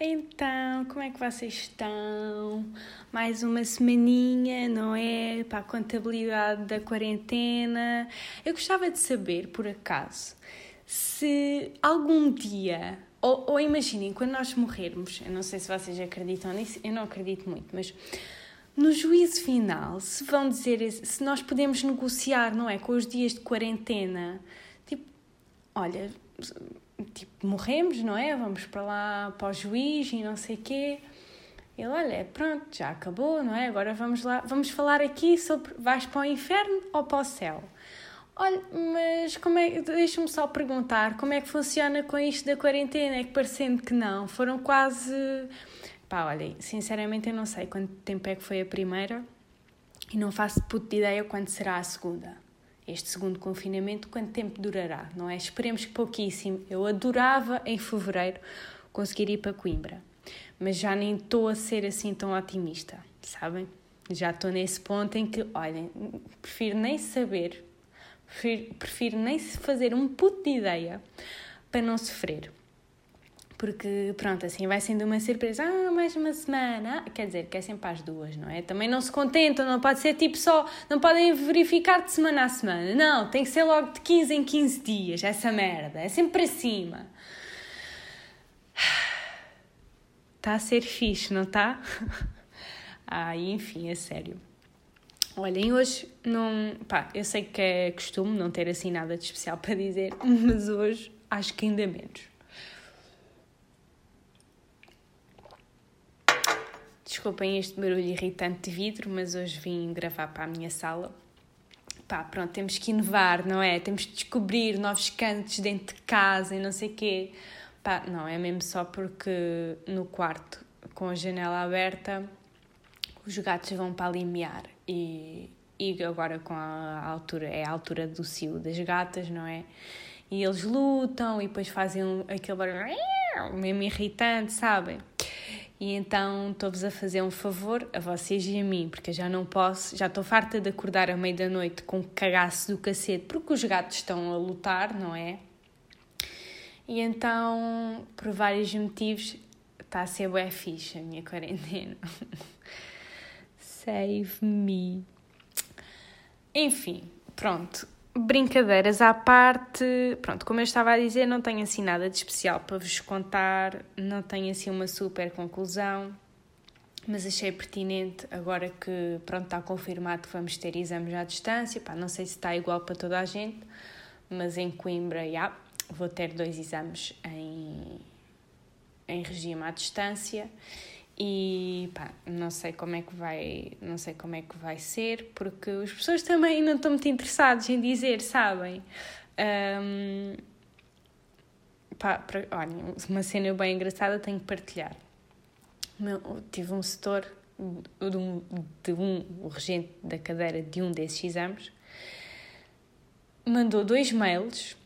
então, como é que vocês estão? Mais uma semaninha, não é? Para a contabilidade da quarentena. Eu gostava de saber, por acaso, se algum dia, ou, ou imaginem, quando nós morrermos, eu não sei se vocês acreditam nisso, eu não acredito muito, mas no juízo final, se vão dizer, se nós podemos negociar, não é? Com os dias de quarentena, tipo, olha tipo, morremos, não é? Vamos para lá para o juiz e não sei quê. Ele, olha, pronto, já acabou, não é? Agora vamos lá, vamos falar aqui sobre vais para o inferno ou para o céu. Olha, mas como é, deixa-me só perguntar, como é que funciona com isto da quarentena? É que parecendo que não, foram quase, pá, olha, sinceramente eu não sei quanto tempo é que foi a primeira e não faço puta ideia quando será a segunda este segundo confinamento, quanto tempo durará, não é? Esperemos que pouquíssimo. Eu adorava em fevereiro conseguir ir para Coimbra, mas já nem estou a ser assim tão otimista, sabem? Já estou nesse ponto em que, olhem, prefiro nem saber, prefiro, prefiro nem fazer um puto de ideia para não sofrer porque pronto, assim vai sendo uma surpresa, ah, mais uma semana, ah, quer dizer que é sempre às duas, não é? Também não se contentam, não pode ser tipo só, não podem verificar de semana a semana, não, tem que ser logo de 15 em 15 dias, essa merda, é sempre para cima. Está a ser fixe, não está? ah, enfim, é sério. Olhem, hoje não. Pá, eu sei que é costume não ter assim nada de especial para dizer, mas hoje acho que ainda menos. Desculpem este barulho irritante de vidro, mas hoje vim gravar para a minha sala. Pá, pronto, temos que inovar, não é? Temos que descobrir novos cantos dentro de casa e não sei quê. Pá, não, é mesmo só porque no quarto, com a janela aberta, os gatos vão para ali mear. E, e agora com a altura, é a altura do cio das gatas, não é? E eles lutam e depois fazem aquele barulho mesmo irritante, sabem? E então estou-vos a fazer um favor a vocês e a mim, porque eu já não posso, já estou farta de acordar à meia da noite com cagaço do cacete, porque os gatos estão a lutar, não é? E então, por vários motivos, está a ser bué fixe a minha quarentena. Save me. Enfim, pronto brincadeiras à parte, pronto, como eu estava a dizer, não tenho assim nada de especial para vos contar, não tenho assim uma super conclusão, mas achei pertinente agora que, pronto, está confirmado que vamos ter exames à distância, pá, não sei se está igual para toda a gente, mas em Coimbra, já, vou ter dois exames em, em regime à distância e pá, não sei como é que vai, não sei como é que vai ser, porque as pessoas também não estão muito interessadas em dizer, sabem? Um, pá, pra, olha, uma cena bem engraçada tenho que partilhar. tive um setor de um, de um, o regente da cadeira de um desses exames, mandou dois mails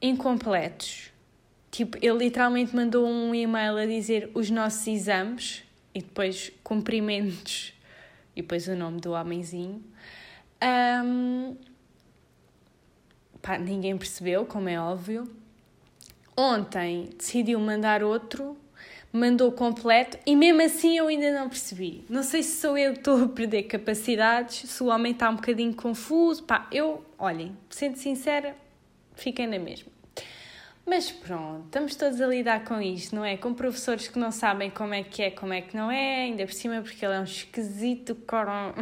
incompletos Tipo, ele literalmente mandou um e-mail a dizer os nossos exames e depois cumprimentos e depois o nome do homenzinho. Um, pá, ninguém percebeu, como é óbvio. Ontem decidiu mandar outro, mandou completo e mesmo assim eu ainda não percebi. Não sei se sou eu que estou a perder capacidades, se o homem está um bocadinho confuso. Pá, eu, olhem, sendo sincera, fiquei na mesma. Mas pronto, estamos todos a lidar com isto, não é? Com professores que não sabem como é que é, como é que não é, ainda por cima porque ele é um esquisito coron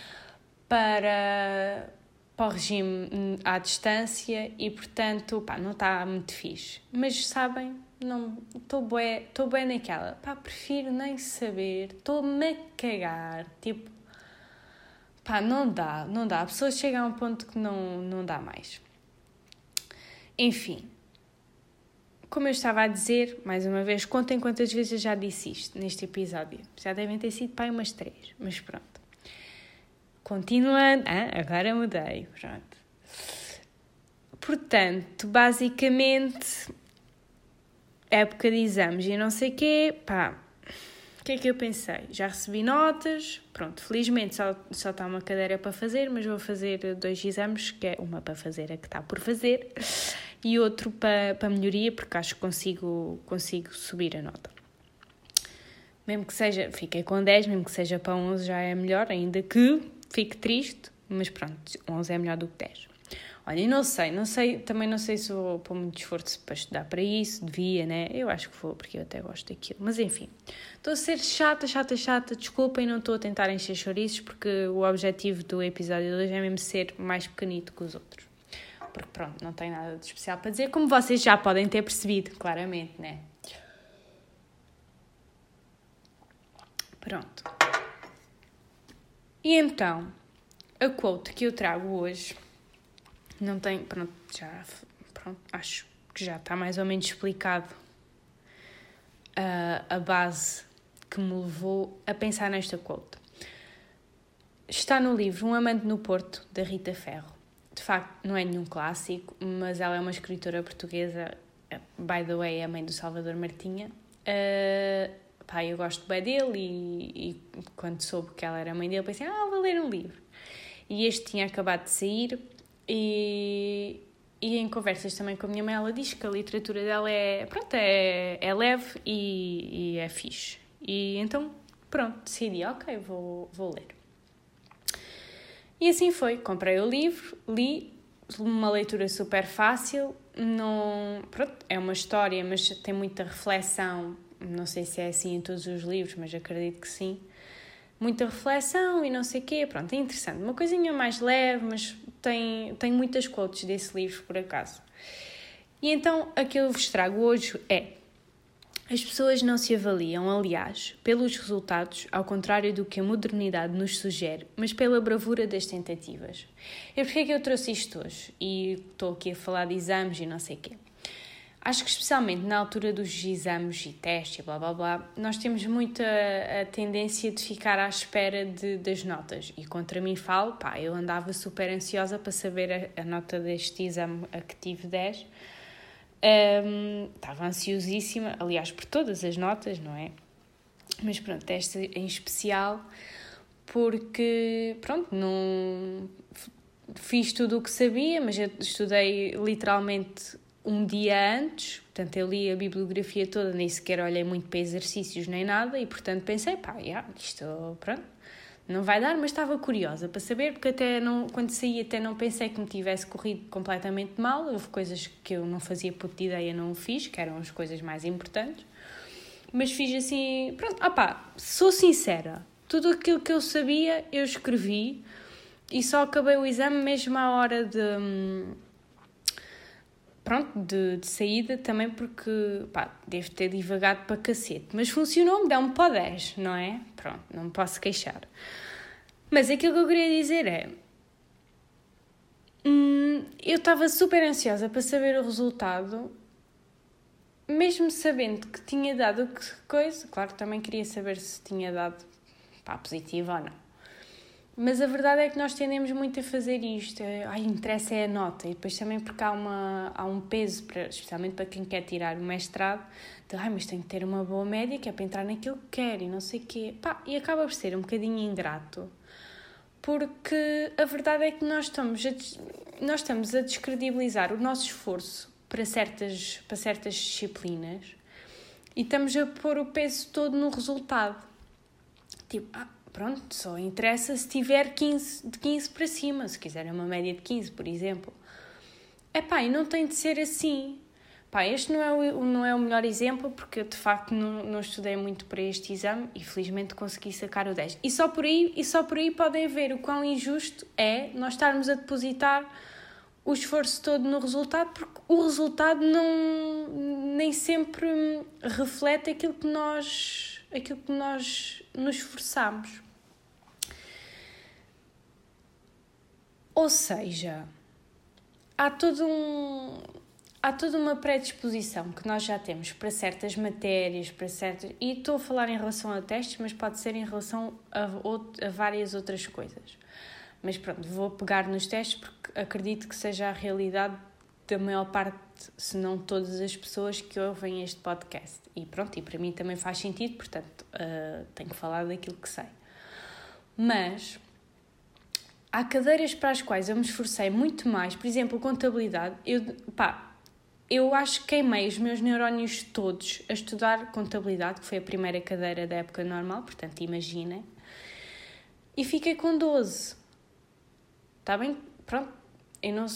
para, para o regime à distância e portanto, pá, não está muito fixe. Mas sabem, não estou bem, estou naquela, pá, prefiro nem saber, estou-me a cagar, tipo, pá, não dá, não dá. A pessoa chega a um ponto que não, não dá mais. Enfim, como eu estava a dizer, mais uma vez, contem quantas vezes eu já disse isto neste episódio. Já devem ter sido pai umas três, mas pronto. Continuando, ah, agora mudei, pronto. Portanto, basicamente, época de exames e não sei o quê, pá, o que é que eu pensei? Já recebi notas, pronto, felizmente só, só está uma cadeira para fazer, mas vou fazer dois exames, que é uma para fazer, a que está por fazer, e outro para, para melhoria, porque acho que consigo, consigo subir a nota. Mesmo que seja, fiquei com 10, mesmo que seja para 11 já é melhor, ainda que fique triste, mas pronto, 11 é melhor do que 10. Olha, não sei, não sei, também não sei se vou pôr muito esforço para estudar para isso, devia, né? Eu acho que vou, porque eu até gosto daquilo. Mas enfim, estou a ser chata, chata, chata, desculpem, não estou a tentar encher chouriços, porque o objetivo do episódio de hoje é mesmo ser mais pequenito que os outros. Porque pronto, não tem nada de especial para dizer, como vocês já podem ter percebido, claramente, né? Pronto. E então, a quote que eu trago hoje não tem. Pronto, já. Pronto, acho que já está mais ou menos explicado a, a base que me levou a pensar nesta quote. Está no livro Um Amante no Porto, da Rita Ferro. De facto, não é nenhum clássico, mas ela é uma escritora portuguesa, by the way, é a mãe do Salvador Martinha. Uh, pá, eu gosto bem dele e, e, quando soube que ela era mãe dele, pensei, ah, vou ler um livro. E este tinha acabado de sair e, e em conversas também com a minha mãe, ela diz que a literatura dela é, pronto, é, é leve e, e é fixe. E então, pronto, decidi, ok, vou, vou ler. E assim foi, comprei o livro, li, uma leitura super fácil, não, pronto, é uma história, mas tem muita reflexão, não sei se é assim em todos os livros, mas acredito que sim. Muita reflexão e não sei o quê, pronto, é interessante. Uma coisinha mais leve, mas tem, tem muitas quotes desse livro, por acaso. E então, a que eu vos trago hoje é: as pessoas não se avaliam, aliás, pelos resultados, ao contrário do que a modernidade nos sugere, mas pela bravura das tentativas. E porquê é que eu trouxe isto hoje? E estou aqui a falar de exames e não sei o quê. Acho que especialmente na altura dos exames e testes e blá blá blá, nós temos muita a tendência de ficar à espera de, das notas. E contra mim falo, pá, eu andava super ansiosa para saber a, a nota deste exame a que tive 10. Um, estava ansiosíssima, aliás, por todas as notas, não é? Mas pronto, esta em especial, porque, pronto, não fiz tudo o que sabia, mas eu estudei literalmente um dia antes, portanto eu li a bibliografia toda, nem sequer olhei muito para exercícios nem nada e portanto pensei, pá, yeah, isto, pronto, não vai dar, mas estava curiosa para saber, porque até não, quando saí até não pensei que me tivesse corrido completamente mal, houve coisas que eu não fazia puta ideia, não fiz, que eram as coisas mais importantes, mas fiz assim, pronto, ah pá, sou sincera, tudo aquilo que eu sabia eu escrevi e só acabei o exame mesmo à hora de hum, pronto, de, de saída também porque, pá, devo ter divagado para cacete. Mas funcionou-me, dá-me para 10, não é? Pronto, não me posso queixar. Mas aquilo que eu queria dizer é... Hum, eu estava super ansiosa para saber o resultado, mesmo sabendo que tinha dado que coisa. Claro, também queria saber se tinha dado pá, positivo ou não. Mas a verdade é que nós tendemos muito a fazer isto. É, ai, interessa é a nota. E depois também porque há, uma, há um peso, para, especialmente para quem quer tirar o mestrado, de ai, mas tem que ter uma boa média que é para entrar naquilo que quer e não sei o quê. Pá, e acaba por ser um bocadinho ingrato. Porque a verdade é que nós estamos a, nós estamos a descredibilizar o nosso esforço para certas, para certas disciplinas e estamos a pôr o peso todo no resultado. Tipo, ah, pronto, só interessa se tiver 15, de 15 para cima, se quiser uma média de 15, por exemplo. É pá, e não tem de ser assim. Pá, este não é, o, não é o melhor exemplo porque eu de facto não, não estudei muito para este exame e felizmente consegui sacar o 10. E só por aí, e só por aí podem ver o quão injusto é nós estarmos a depositar o esforço todo no resultado porque o resultado não nem sempre reflete aquilo que nós aquilo que nós nos esforçamos. Ou seja, há todo um há toda uma predisposição que nós já temos para certas matérias, para certas. E estou a falar em relação a testes, mas pode ser em relação a, a várias outras coisas. Mas pronto, vou pegar nos testes porque acredito que seja a realidade da maior parte, se não todas as pessoas que ouvem este podcast. E pronto, e para mim também faz sentido, portanto, uh, tenho que falar daquilo que sei. Mas há cadeiras para as quais eu me esforcei muito mais, por exemplo, contabilidade, eu, pá, eu acho que queimei os meus neurónios todos a estudar contabilidade, que foi a primeira cadeira da época normal, portanto, imaginem. E fiquei com 12. Está bem? Pronto. Eu não,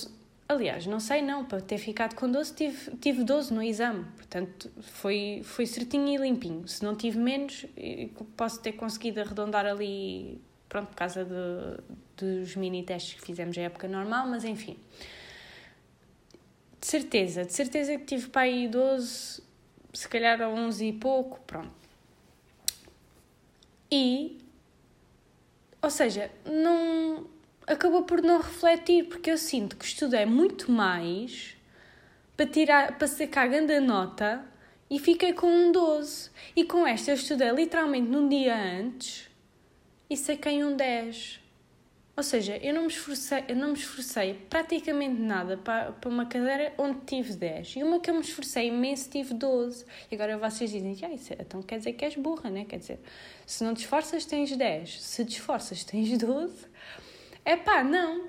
aliás, não sei não, para ter ficado com 12 tive, tive 12 no exame, portanto foi, foi certinho e limpinho. Se não tive menos, posso ter conseguido arredondar ali, pronto, por causa de, dos mini testes que fizemos na época normal, mas enfim. De certeza, de certeza que tive para aí 12, se calhar a 11 e pouco, pronto. E, ou seja, não acabou por não refletir, porque eu sinto que estudei muito mais para, tirar, para sacar a grande nota e fiquei com um 12. E com esta eu estudei literalmente num dia antes e saquei um 10. Ou seja, eu não me esforcei, eu não me esforcei praticamente nada para, para uma cadeira onde tive 10. E uma que eu me esforcei imenso tive 12. E agora vocês dizem, ah, isso, é, então quer dizer que és burra, né? Quer dizer, se não te esforças tens 10, se te esforças tens 12. É pá, não.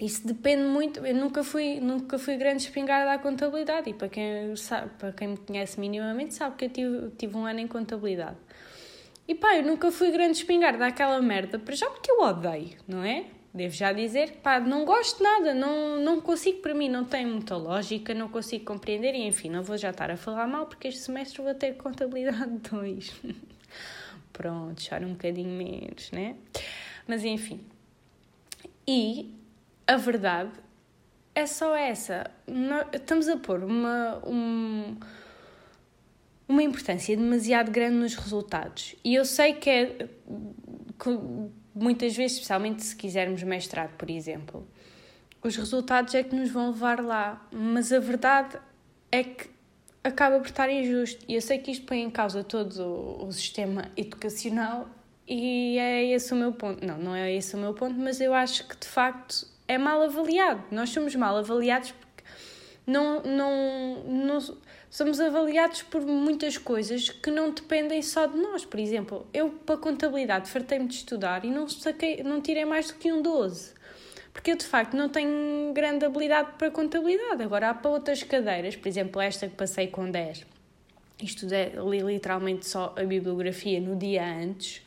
Isso depende muito. Eu nunca fui, nunca fui grande espingarda à contabilidade e para quem, sabe, para quem me conhece minimamente sabe que eu tive, tive um ano em contabilidade. E pá, eu nunca fui grande espingarda àquela merda, para já porque eu odeio, não é? Devo já dizer que pá, não gosto nada, não, não consigo, para mim, não tem muita lógica, não consigo compreender e enfim, não vou já estar a falar mal porque este semestre vou ter contabilidade 2. Pronto, choro um bocadinho menos, né? Mas enfim, e a verdade é só essa. estamos a pôr uma, um, uma importância demasiado grande nos resultados. E eu sei que é. Que muitas vezes, especialmente se quisermos mestrado, por exemplo, os resultados é que nos vão levar lá. Mas a verdade é que acaba por estar injusto. E eu sei que isto põe em causa todo o, o sistema educacional e é esse o meu ponto. Não, não é esse o meu ponto, mas eu acho que de facto é mal avaliado. Nós somos mal avaliados porque não, não, não somos avaliados por muitas coisas que não dependem só de nós. Por exemplo, eu para contabilidade fartei-me de estudar e não, saquei, não tirei mais do que um 12. Porque eu de facto não tenho grande habilidade para contabilidade. Agora há para outras cadeiras, por exemplo, esta que passei com 10. Estudei li literalmente só a bibliografia no dia antes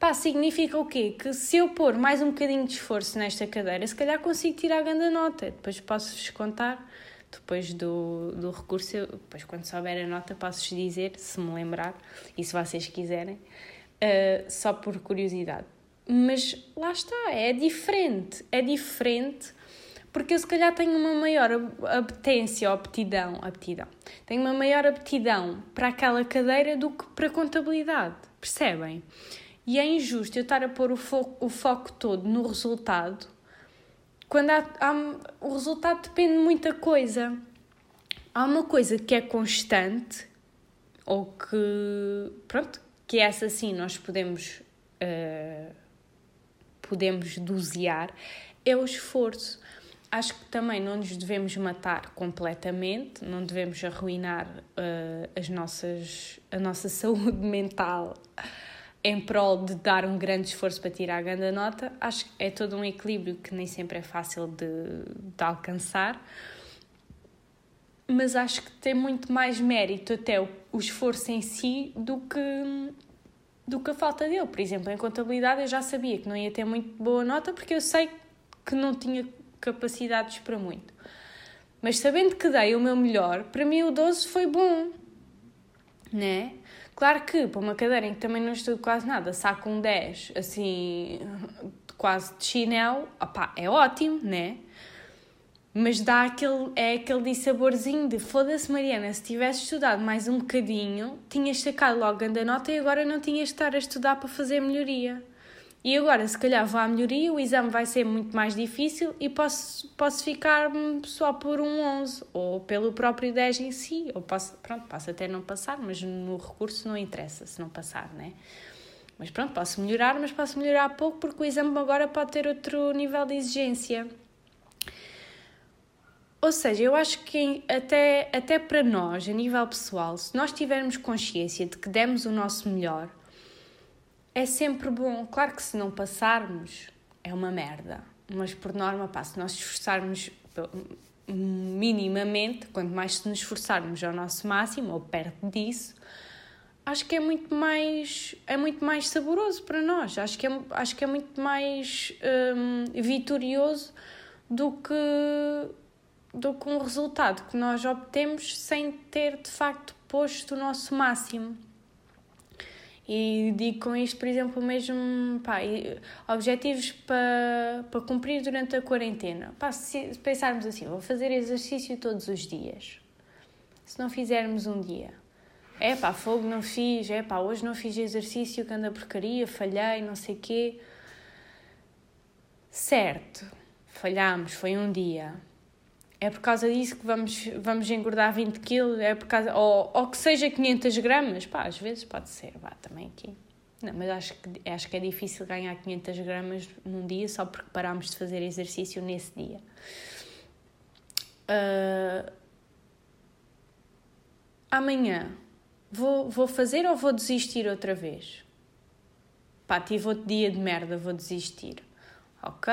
Pá, significa o quê? Que se eu pôr mais um bocadinho de esforço nesta cadeira, se calhar consigo tirar a grande nota. Depois posso-vos contar, depois do, do recurso, eu, depois quando souber a nota, posso-vos dizer, se me lembrar, e se vocês quiserem, uh, só por curiosidade. Mas lá está, é diferente, é diferente porque eu se calhar tenho uma maior apetência ou aptidão, aptidão, tenho uma maior aptidão para aquela cadeira do que para a contabilidade, percebem? E é injusto eu estar a pôr o foco, o foco todo no resultado, quando há, há, o resultado depende de muita coisa. Há uma coisa que é constante, ou que, pronto, que é essa sim nós podemos, uh, podemos dosear, é o esforço. Acho que também não nos devemos matar completamente, não devemos arruinar uh, as nossas, a nossa saúde mental em prol de dar um grande esforço para tirar a grande nota, acho que é todo um equilíbrio que nem sempre é fácil de, de alcançar, mas acho que tem muito mais mérito até o, o esforço em si do que, do que a falta dele. Por exemplo, em contabilidade eu já sabia que não ia ter muito boa nota porque eu sei que não tinha capacidades para muito. Mas sabendo que dei o meu melhor, para mim o 12 foi bom, né? Claro que para uma cadeira em que também não estudo quase nada, saco um 10, assim, quase de chinelo, opá, é ótimo, né? Mas dá aquele, é aquele dissaborzinho de foda-se Mariana, se tivesse estudado mais um bocadinho, tinhas sacado logo a nota e agora não tinhas de estar a estudar para fazer melhoria. E agora, se calhar, vou à melhoria, o exame vai ser muito mais difícil e posso, posso ficar só por um 11 ou pelo próprio 10 em si. Ou posso, pronto, posso até não passar, mas no recurso não interessa se não passar, né? Mas pronto, posso melhorar, mas posso melhorar pouco porque o exame agora pode ter outro nível de exigência. Ou seja, eu acho que até, até para nós, a nível pessoal, se nós tivermos consciência de que demos o nosso melhor, é sempre bom. Claro que se não passarmos, é uma merda. Mas por norma, pá, se nós esforçarmos minimamente, quanto mais se nos esforçarmos ao nosso máximo ou perto disso, acho que é muito mais é muito mais saboroso para nós. Acho que é, acho que é muito mais hum, vitorioso do que do que um resultado que nós obtemos sem ter de facto posto o nosso máximo. E digo com isto, por exemplo, mesmo pá, objetivos para, para cumprir durante a quarentena. Pá, se pensarmos assim, vou fazer exercício todos os dias. Se não fizermos um dia, é pá, fogo não fiz, é pá, hoje não fiz exercício, que anda porcaria, falhei, não sei quê. Certo, falhamos, foi um dia é por causa disso que vamos, vamos engordar 20 quilos, é por causa, ou, ou que seja 500 gramas, pá, às vezes pode ser, vá, também aqui. Não, mas acho que, acho que é difícil ganhar 500 gramas num dia só porque parámos de fazer exercício nesse dia. Uh, amanhã, vou, vou fazer ou vou desistir outra vez? Pá, tive outro dia de merda, vou desistir. Ok,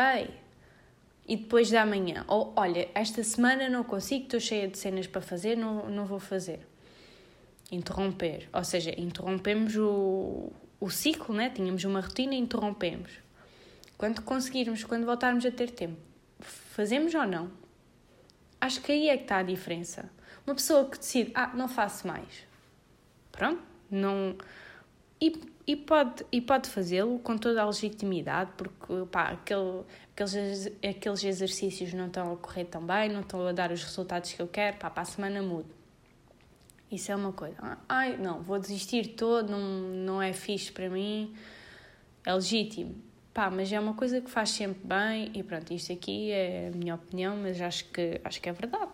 e depois da manhã. Ou, olha, esta semana não consigo, estou cheia de cenas para fazer, não, não vou fazer. Interromper. Ou seja, interrompemos o, o ciclo, né? tínhamos uma rotina interrompemos. Quando conseguirmos, quando voltarmos a ter tempo, fazemos ou não? Acho que aí é que está a diferença. Uma pessoa que decide, ah, não faço mais. Pronto, não. E, e pode, e pode fazê-lo com toda a legitimidade, porque pá, aquele, aqueles, aqueles exercícios não estão a correr tão bem, não estão a dar os resultados que eu quero, pá, para a semana mudo. Isso é uma coisa. Ai, não, vou desistir todo, não, não é fixe para mim, é legítimo. Pá, mas é uma coisa que faz sempre bem e pronto, isto aqui é a minha opinião, mas acho que, acho que é verdade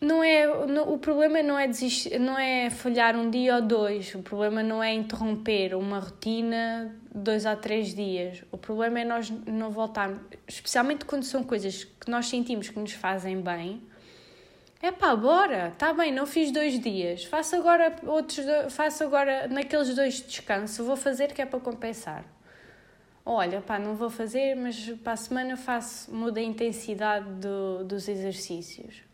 não é o problema não é desistir, não é falhar um dia ou dois o problema não é interromper uma rotina dois a três dias. O problema é nós não voltarmos especialmente quando são coisas que nós sentimos que nos fazem bem. É pá bora está bem não fiz dois dias. Faço agora outros faço agora naqueles dois de descanso vou fazer que é para compensar. Olha pá não vou fazer mas para a semana faço muda a intensidade do, dos exercícios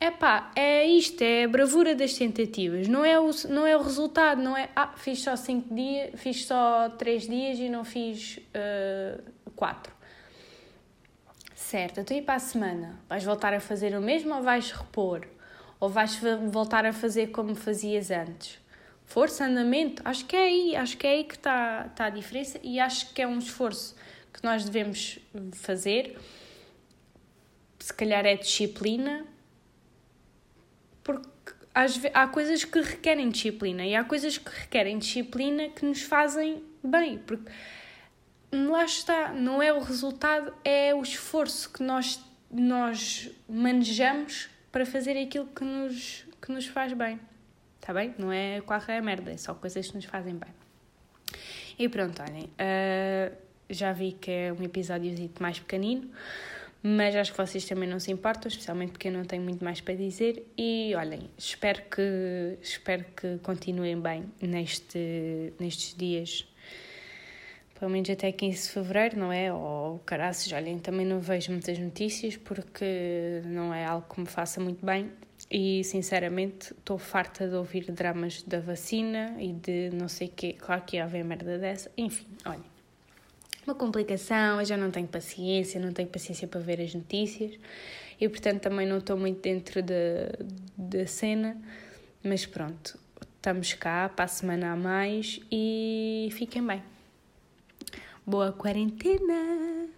é pá, é isto, é a bravura das tentativas, não é o, não é o resultado, não é, ah, fiz só 5 dias, fiz só 3 dias e não fiz 4. Uh, certo, então e para a semana? Vais voltar a fazer o mesmo ou vais repor? Ou vais voltar a fazer como fazias antes? Força, andamento, acho que é aí, acho que é aí que está, está a diferença e acho que é um esforço que nós devemos fazer. Se calhar é disciplina, às, há coisas que requerem disciplina e há coisas que requerem disciplina que nos fazem bem, porque lá está, não é o resultado, é o esforço que nós, nós manejamos para fazer aquilo que nos, que nos faz bem. Está bem? Não é qualquer merda, é só coisas que nos fazem bem. E pronto, olhem, uh, já vi que é um episódio mais pequenino mas acho que vocês também não se importam, especialmente porque eu não tenho muito mais para dizer. E olhem, espero que, espero que continuem bem neste, nestes dias, pelo menos até 15 de fevereiro, não é? Ou caraças, olhem, também não vejo muitas notícias porque não é algo que me faça muito bem. E sinceramente estou farta de ouvir dramas da vacina e de não sei o quê. Claro que ia haver merda dessa. Enfim, olhem uma complicação, eu já não tenho paciência, não tenho paciência para ver as notícias e portanto também não estou muito dentro da, da cena, mas pronto, estamos cá para a semana a mais e fiquem bem. Boa quarentena!